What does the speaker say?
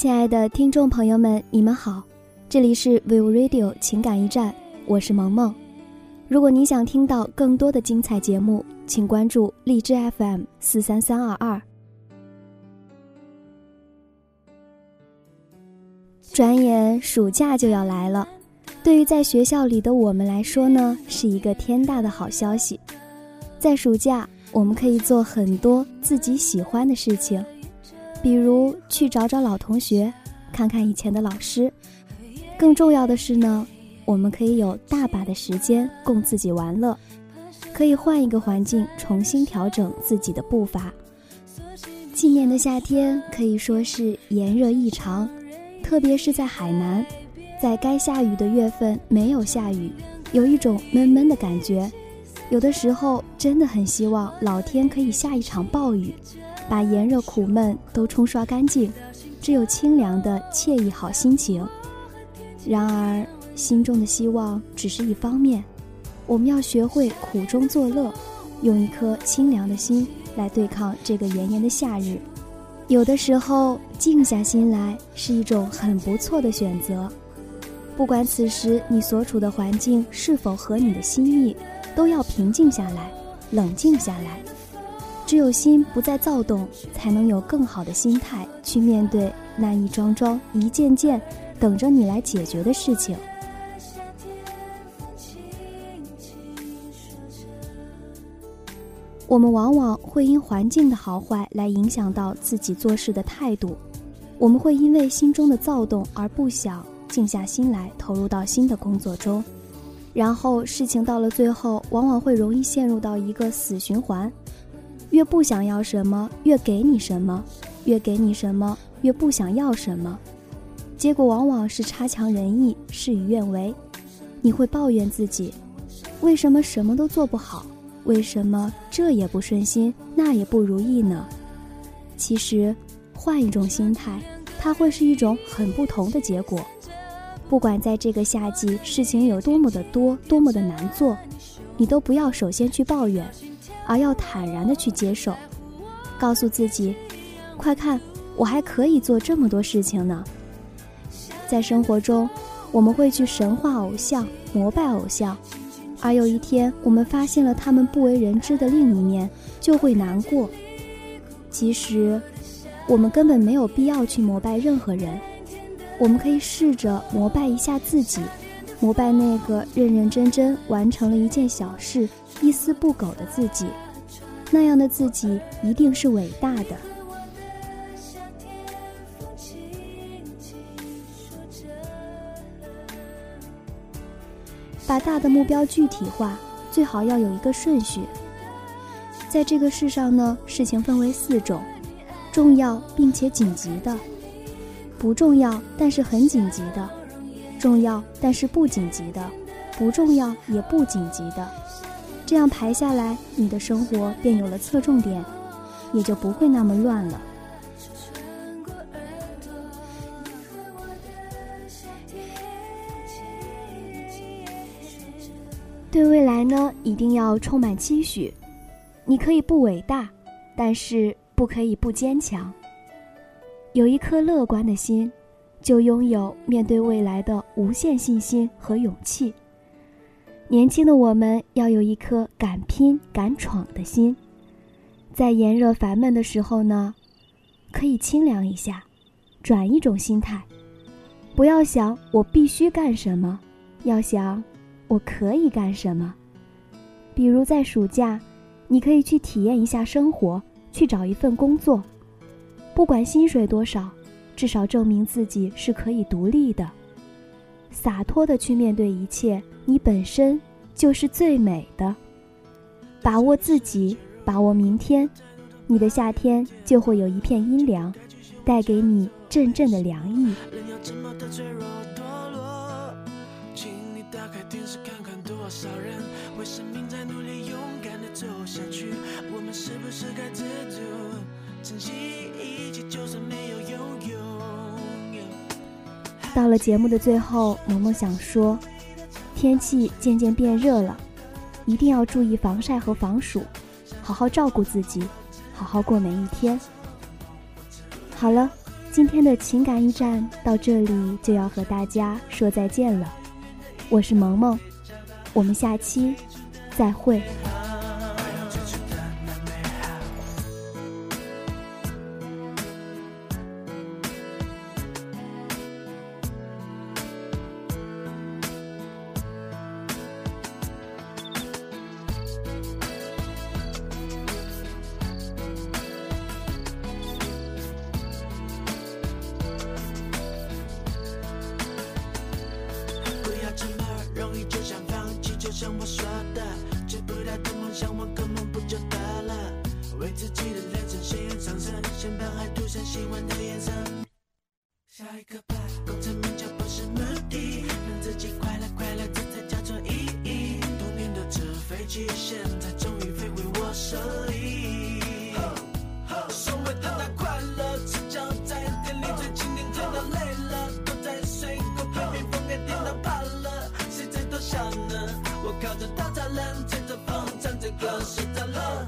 亲爱的听众朋友们，你们好，这里是 Vivo Radio 情感驿站，我是萌萌。如果你想听到更多的精彩节目，请关注荔枝 FM 四三三二二。转眼暑假就要来了，对于在学校里的我们来说呢，是一个天大的好消息。在暑假，我们可以做很多自己喜欢的事情。比如去找找老同学，看看以前的老师。更重要的是呢，我们可以有大把的时间供自己玩乐，可以换一个环境，重新调整自己的步伐。今年的夏天可以说是炎热异常，特别是在海南，在该下雨的月份没有下雨，有一种闷闷的感觉。有的时候真的很希望老天可以下一场暴雨。把炎热苦闷都冲刷干净，只有清凉的惬意好心情。然而，心中的希望只是一方面，我们要学会苦中作乐，用一颗清凉的心来对抗这个炎炎的夏日。有的时候，静下心来是一种很不错的选择。不管此时你所处的环境是否合你的心意，都要平静下来，冷静下来。只有心不再躁动，才能有更好的心态去面对那一桩桩、一件件等着你来解决的事情。我们往往会因环境的好坏来影响到自己做事的态度，我们会因为心中的躁动而不想静下心来投入到新的工作中，然后事情到了最后，往往会容易陷入到一个死循环。越不想要什么，越给你什么；越给你什么，越不想要什么。结果往往是差强人意，事与愿违。你会抱怨自己，为什么什么都做不好？为什么这也不顺心，那也不如意呢？其实，换一种心态，它会是一种很不同的结果。不管在这个夏季事情有多么的多，多么的难做，你都不要首先去抱怨。而要坦然的去接受，告诉自己：“快看，我还可以做这么多事情呢。”在生活中，我们会去神话偶像、膜拜偶像，而有一天我们发现了他们不为人知的另一面，就会难过。其实，我们根本没有必要去膜拜任何人，我们可以试着膜拜一下自己，膜拜那个认认真真完成了一件小事。一丝不苟的自己，那样的自己一定是伟大的。把大的目标具体化，最好要有一个顺序。在这个世上呢，事情分为四种：重要并且紧急的，不重要但是很紧急的，重要但是不紧急的，不重要也不紧急的。这样排下来，你的生活便有了侧重点，也就不会那么乱了。对未来呢，一定要充满期许。你可以不伟大，但是不可以不坚强。有一颗乐观的心，就拥有面对未来的无限信心和勇气。年轻的我们要有一颗敢拼敢闯的心，在炎热烦闷的时候呢，可以清凉一下，转一种心态，不要想我必须干什么，要想我可以干什么。比如在暑假，你可以去体验一下生活，去找一份工作，不管薪水多少，至少证明自己是可以独立的。洒脱的去面对一切，你本身就是最美的。把握自己，把握明天，你的夏天就会有一片阴凉，带给你阵阵的凉意。少人为生命在努力，勇敢地走下去我们是不是该知足，珍惜一切，就算没有拥。到了节目的最后，萌萌想说，天气渐渐变热了，一定要注意防晒和防暑，好好照顾自己，好好过每一天。好了，今天的情感驿站到这里就要和大家说再见了，我是萌萌，我们下期再会。身旁还涂上喜欢的颜色。下一个吧，功成名就不是目的，让自己快乐快乐，这才叫做意义。多年的纸飞机，现在终于飞回我手里。所谓的那快乐，赤脚在店里最经典，天到累了，躲在水果被蜜蜂给叮到怕了，谁在偷笑呢？我靠着稻草人，吹着风，唱着歌。睡着了